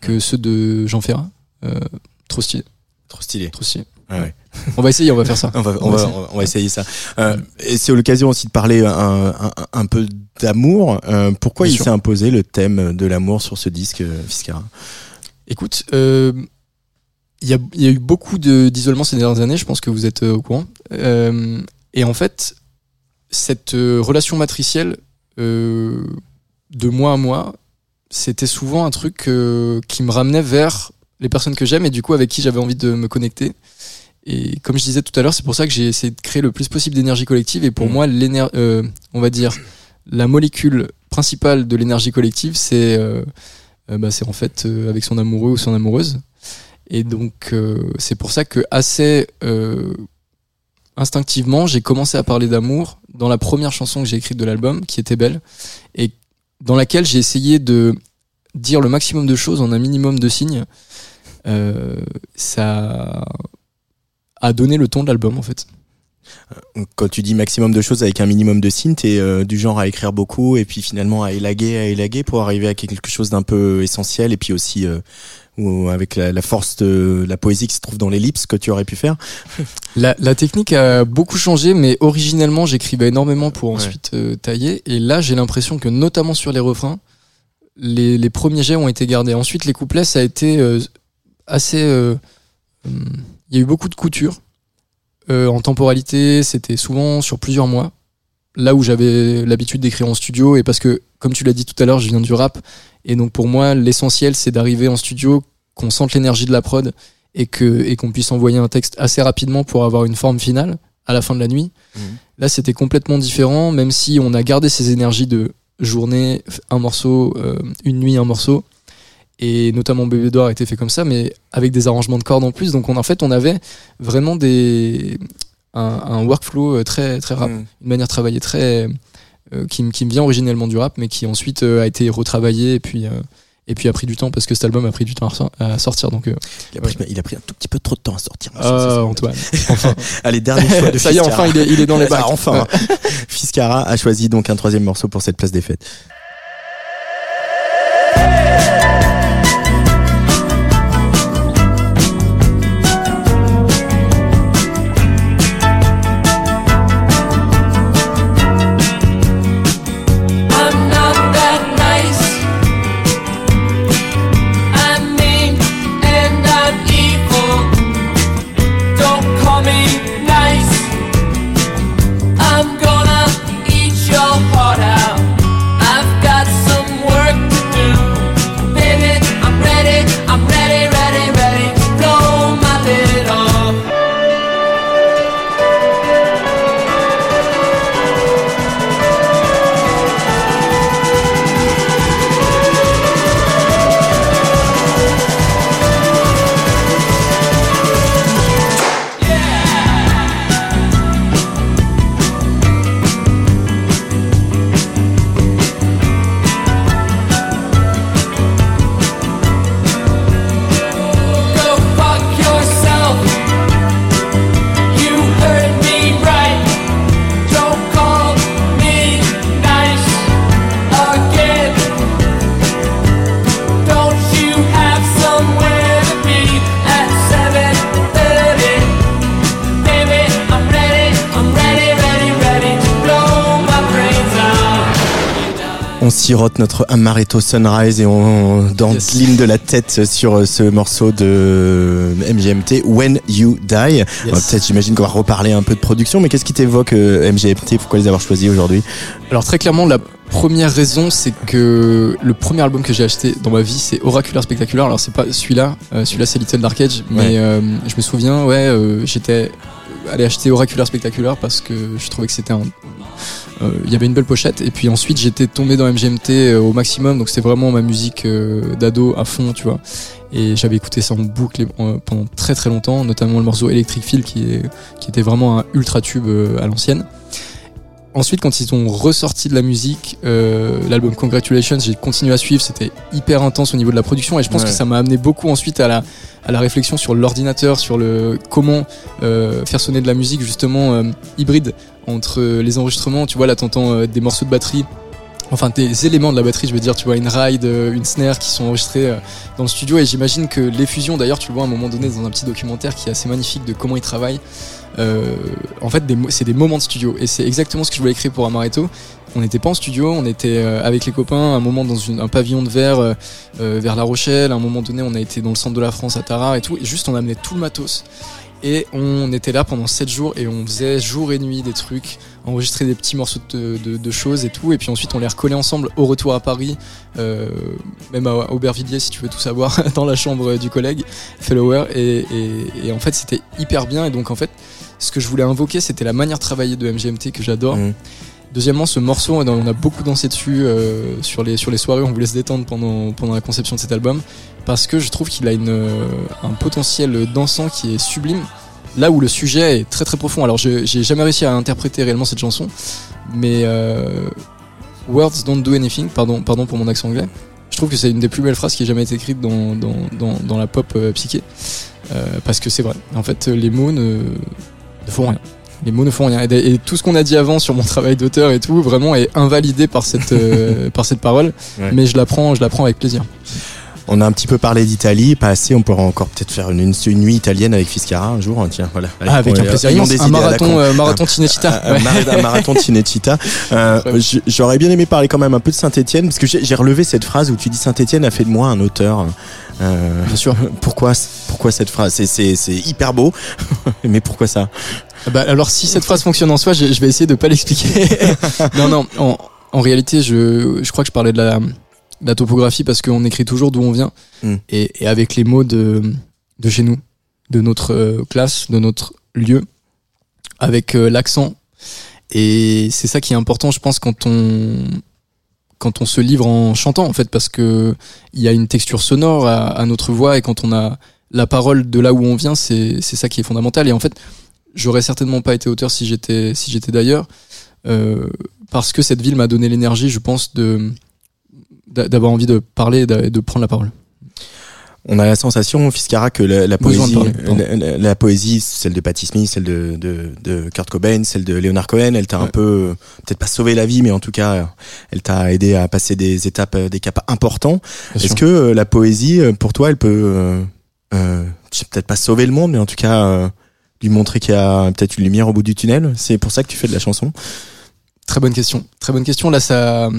que ceux de Jean Ferrat. Euh, trop stylé, Trop stylé. trop stylé. Ouais, ouais. On va essayer, on va faire ça. On va, on On va essayer. on va- essayer ça. Euh, et c'est l'occasion aussi de parler un, un, un peu d'amour. Euh, pourquoi Bien il s'est imposé le thème de l'amour sur ce disque, euh, Fiscara Écoute, euh, il y, a, il y a eu beaucoup de- d'isolement ces dernières années, je pense que vous êtes euh, au courant. Euh, et en fait, cette euh, relation matricielle de mois à mois, c'était souvent un truc euh, qui me ramenait vers les personnes que j'aime et du coup avec qui j'avais envie de me connecter. Et comme je disais tout à l'heure, c'est pour ça que j'ai essayé de créer le plus possible d'énergie collective. Et pour Mm. moi, l'éner- euh, on va dire, la molécule principale de l'énergie collective, c'est euh, bah, c'est en fait avec son amoureux ou son amoureuse. Et donc euh, c'est pour ça que assez euh, instinctivement j'ai commencé à parler d'amour dans la première chanson que j'ai écrite de l'album, qui était belle, et dans laquelle j'ai essayé de dire le maximum de choses en un minimum de signes. Euh, ça a donné le ton de l'album en fait. Quand tu dis maximum de choses avec un minimum de signes, t'es euh, du genre à écrire beaucoup et puis finalement à élaguer, à élaguer pour arriver à quelque chose d'un peu essentiel et puis aussi euh, ou avec la, la force de la poésie qui se trouve dans l'ellipse que tu aurais pu faire. La, la technique a beaucoup changé, mais originellement j'écrivais énormément pour ensuite euh, tailler. Et là j'ai l'impression que notamment sur les refrains, les, les premiers jets ont été gardés. Ensuite les couplets ça a été euh, assez... euh, hum, Il y a eu beaucoup de couture. Euh, en temporalité, c'était souvent sur plusieurs mois. Là où j'avais l'habitude d'écrire en studio, et parce que, comme tu l'as dit tout à l'heure, je viens du rap, et donc pour moi, l'essentiel, c'est d'arriver en studio, qu'on sente l'énergie de la prod, et que et qu'on puisse envoyer un texte assez rapidement pour avoir une forme finale à la fin de la nuit. Mhm. Là, c'était complètement différent, même si on a gardé ces énergies de journée, un morceau, euh, une nuit, un morceau. Et notamment Bébé d'Or a été fait comme ça, mais avec des arrangements de cordes en plus. Donc on, en fait, on avait vraiment des, un, un workflow euh, très, très rap, Mm. une manière de travailler très, qui, me- qui me vient originellement du rap, mais qui ensuite euh, a été retravaillé et puis, euh, et puis a pris du temps parce que cet album a pris du temps à sortir. Donc, euh, Il a, pris, il a pris un tout petit peu trop de temps à sortir. ah, Antoine, enfin. Allez, dernier choix de Ça y est, enfin, il est, il est dans les bacs. Ah, enfin. Fiskara a choisi donc un troisième morceau pour cette place des fêtes. Sirote notre Amaretto Sunrise et on d'encline de la tête sur euh, ce morceau de MGMT, When You Die. Euh, Peut-être, j'imagine qu'on va reparler un peu de production, mais qu'est-ce qui t'évoque euh, MGMT Pourquoi les avoir choisis aujourd'hui? Alors très clairement, la première raison, c'est que le premier album que j'ai acheté dans ma vie, c'est Oracular Spectacular. Alors c'est pas celui-là, euh, celui-là c'est Little Dark Age, mais Ouais. euh, je me souviens, ouais, euh, j'étais allé acheter Oracular Spectacular parce que je trouvais que c'était un il y avait une belle pochette et puis ensuite j'étais tombé dans MGMT euh, au maximum donc c'était vraiment ma musique euh, d'ado à fond tu vois. Et j'avais écouté ça en boucle euh, pendant très très longtemps notamment le morceau Electric Feel qui était vraiment un ultra tube euh, à l'ancienne Ensuite, quand ils ont ressorti de la musique, euh, l'album Congratulations, j'ai continué à suivre. C'était hyper intense au niveau de la production et je pense Ouais. que ça m'a amené beaucoup ensuite à la, à la réflexion sur l'ordinateur, sur le comment euh, faire sonner de la musique justement euh, hybride entre les enregistrements. Tu vois, là, t'entends euh, des morceaux de batterie. Enfin, des éléments de la batterie, je veux dire, tu vois, une ride, euh, une snare qui sont enregistrés euh, dans le studio. Et j'imagine que les fusions, d'ailleurs, tu le vois à un moment donné dans un petit documentaire qui est assez magnifique de comment ils travaillent. Euh, en fait, c'est des moments de studio. Et c'est exactement ce que je voulais écrire pour Amaretto. On n'était pas en studio, on était euh, avec les copains, un moment dans une- un pavillon de verre euh, euh, vers La Rochelle. À un moment donné, on a été dans le centre de la France à Tarare et tout. Et juste, on amenait tout le matos. Et on était là pendant 7 jours et on faisait jour et nuit des trucs, enregistrer des petits morceaux de, de- de choses et tout. Et puis ensuite, on les recollait ensemble au retour à Paris, euh, même à Aubervilliers si tu veux tout savoir, dans la chambre du collègue, Fellower. Et, et- et en fait, c'était hyper bien. Et donc, en fait, ce que je voulais invoquer, c'était la manière de travailler de MGMT que j'adore. Mhm. Deuxièmement, ce morceau, on a beaucoup dansé dessus euh, sur, les, sur les soirées, on voulait se détendre pendant, pendant la conception de cet album, parce que je trouve qu'il a une, euh, un potentiel dansant qui est sublime, là où le sujet est très très profond. Alors j'ai jamais réussi à interpréter réellement cette chanson, mais euh, Words don't do anything. Pardon, pardon pour mon accent anglais. Je trouve que c'est une des plus belles phrases qui ait jamais été écrite dans dans dans, dans la pop euh, psyché, Euh, parce que c'est vrai. En fait, les mots ne, ne font rien. Les mots ne font rien. Et, et tout ce qu'on a dit avant sur mon travail d'auteur et tout, vraiment est invalidé par cette euh, par cette parole. Ouais. Mais je la prends, je la prends avec plaisir. On a un petit peu parlé d'Italie, pas assez. On pourra encore peut-être faire une, une, une nuit italienne avec Fiscara un jour. hein, Tiens, voilà. Allez, Ah, avec un plaisir des Un idées marathon, euh, marathon Cinecittà. Un, un Ouais. mara- un marathon Cinecittà. Euh, J'aurais bien aimé parler quand même un peu de Saint-Etienne, parce que j'ai relevé cette phrase où tu dis Saint-Etienne a fait de moi un auteur. Euh, Bien sûr. pourquoi, pourquoi cette phrase? C'est- hyper beau, mais pourquoi ça? Bah, alors si cette phrase fonctionne en soi, je, je vais essayer de pas l'expliquer. non, non. En, en réalité, je, je crois que je parlais de la, la topographie parce qu'on écrit toujours d'où on vient Mm. et, et avec les mots de, de chez nous, de notre euh, classe, de notre lieu, avec euh, l'accent. Et c'est ça qui est important, je pense, quand on quand on se livre en chantant, en fait, parce que il y a une texture sonore à, à notre voix et quand on a la parole de là où on vient, c'est c'est ça qui est fondamental. Et en fait, j'aurais certainement pas été auteur si j'étais si j'étais d'ailleurs euh, parce que cette ville m'a donné l'énergie je pense de d'avoir envie de parler et de prendre la parole. On a la sensation, Fiscara, que la, poésie, parler, la, la- la poésie, celle de Patti Smith, celle de, de, de Kurt Cobain, celle de Leonard Cohen, elle t'a un peu, peut-être pas sauvé la vie, mais en tout cas, elle t'a aidé à passer des étapes, euh, des caps importants. Est-ce que euh, la poésie, euh, pour toi, elle peut, euh, euh, peut-être pas sauver le monde, mais en tout cas, euh, lui montrer qu'il y a peut-être une lumière au bout du tunnel? C'est pour ça que tu fais de la chanson. Très bonne question. Très bonne question. Là ça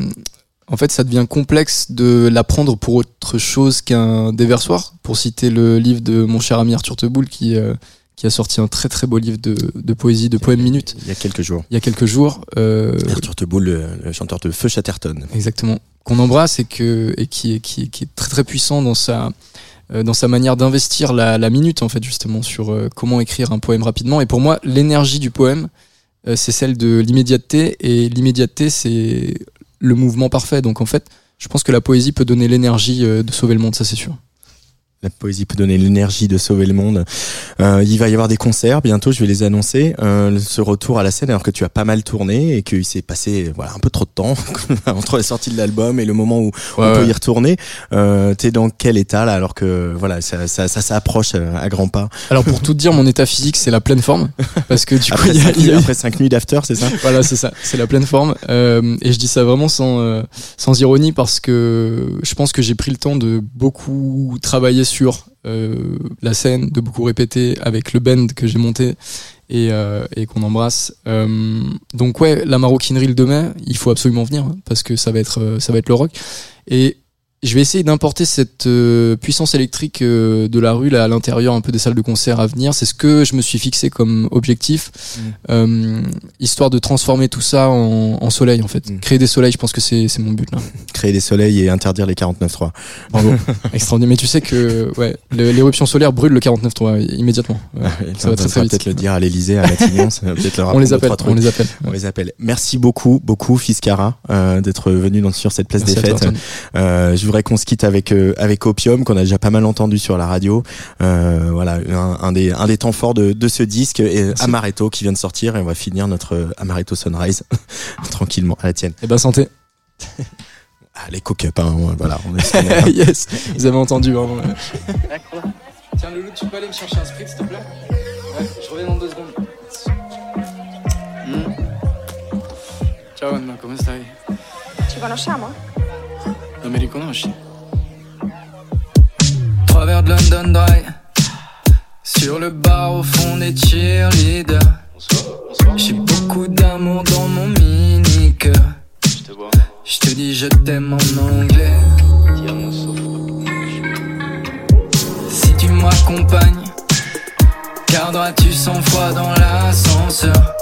en fait ça devient complexe de l'apprendre pour autre chose qu'un déversoir pour citer le livre de mon cher ami Arthur Teboul qui euh, qui a sorti un très très beau livre de, de poésie de poèmes minutes Il y a quelques jours. il y a quelques jours euh, Arthur Teboul, le, le chanteur de Feu Chatterton. Exactement. Qu'on embrasse et que et qui est qui qui est très très puissant dans sa euh, dans sa manière d'investir la, la minute en fait justement sur euh, comment écrire un poème rapidement. Et pour moi, l'énergie du poème, euh, c'est celle de l'immédiateté et l'immédiateté c'est le mouvement parfait. Donc en fait, je pense que la poésie peut donner l'énergie euh, de sauver le monde, ça c'est sûr. La poésie peut donner l'énergie de sauver le monde. Euh, il va y avoir des concerts bientôt, je vais les annoncer. Euh, ce retour à la scène, alors que tu as pas mal tourné et qu'il s'est passé voilà un peu trop de temps entre la sortie de l'album et le moment où on peut y retourner. Euh, T'es dans quel état là alors que voilà ça ça, ça s'approche euh, à grands pas? Alors pour tout dire, mon état physique c'est la pleine forme parce que du coup Après il y a, cinq, y a après cinq nuits d'after, c'est ça? Voilà, c'est ça, c'est la pleine forme. Euh, et je dis ça vraiment sans, euh, sans ironie parce que je pense que j'ai pris le temps de beaucoup travailler sur euh, la scène, de beaucoup répéter avec le band que j'ai monté et, euh, et qu'on embrasse. Euh, donc ouais, la maroquinerie le 2 mai, il faut absolument venir hein, parce que ça va être, ça va être le rock. Et je vais essayer d'importer cette euh, puissance électrique euh, de la rue là, à l'intérieur un peu des salles de concert à venir. C'est ce que je me suis fixé comme objectif, euh, histoire de transformer tout ça en, en soleil en fait. Mm. Créer des soleils, je pense que c'est mon but là. Créer des soleils et interdire les 49.3. Bravo, extraordinaire. Mais tu sais que ouais, l'éruption solaire brûle le 49.3 immédiatement. Ouais. Ça va très, très vite. peut-être le dire à l'Elysée, à Matignon, ça va peut-être On les appelle, on les appelle. On les appelle. Merci beaucoup, beaucoup, Fiscara, euh, d'être venu dans, sur cette place Merci des fêtes. Je voudrais qu'on se quitte avec euh, avec Opium, qu'on a déjà pas mal entendu sur la radio. Euh, voilà, un, un des un des temps forts de, de ce disque, et. Amaretto qui vient de sortir, et on va finir notre euh, Amaretto Sunrise tranquillement à la tienne. Eh ben santé. Ah, les cook up, hein, voilà. On est, yes, vous avez entendu ouais. Tiens Loulou, tu peux aller me chercher un sprit s'il te plaît? Ouais, je reviens dans deux secondes. Hmm. Ciao Anna, come stai? Ci conosciamo? Mi riconosci? Trois verres de London Dry. Sur le bar au fond des cheerleaders. J'ai beaucoup d'amour dans mon mini-cœur. Je te dis je t'aime en anglais. Si tu m'accompagnes Garderas-tu cent fois dans l'ascenseur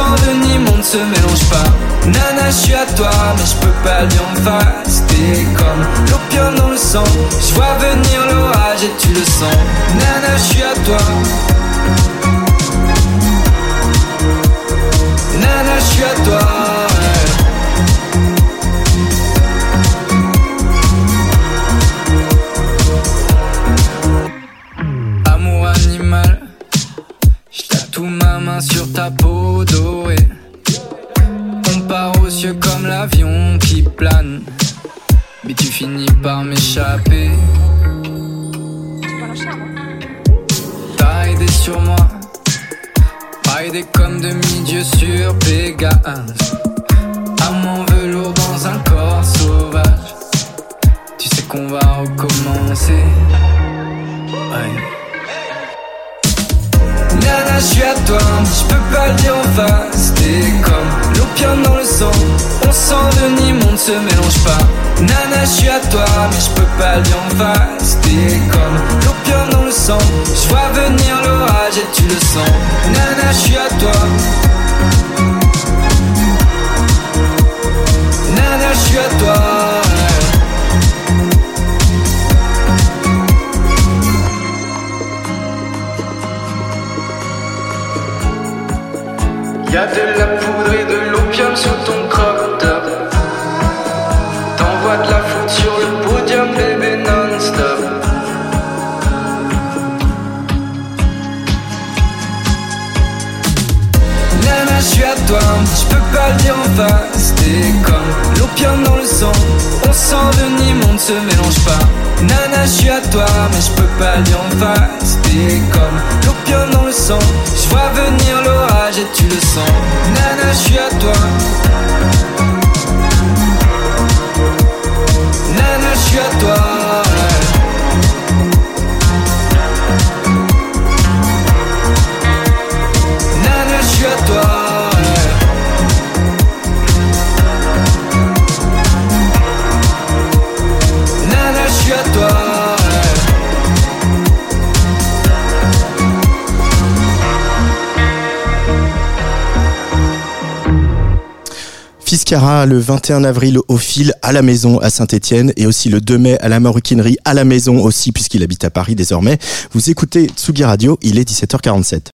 On s'envenime, on ne se mélange pas. Nana, je suis à toi, mais je peux pas dire en face. T'es comme l'opium dans le sang. Je vois venir l'orage et tu le sens. Nana, je suis à toi. Nana, je suis à toi. Nana, je suis à toi. Dire. T'es comme l'opium dans le sang. On s'envenime, on ne se mélange pas. Nana, je suis à toi, mais je peux pas dire. T'es comme l'opium dans le sang. Je vois venir l'orage et tu le sens. Nana, je suis à toi. Nana, je suis à toi. Fiscara le 21 avril au fil à la maison à Saint-Etienne et aussi le 2 mai à la maroquinerie à la maison aussi puisqu'il habite à Paris désormais. Vous écoutez Tsugi Radio, il est 17h47.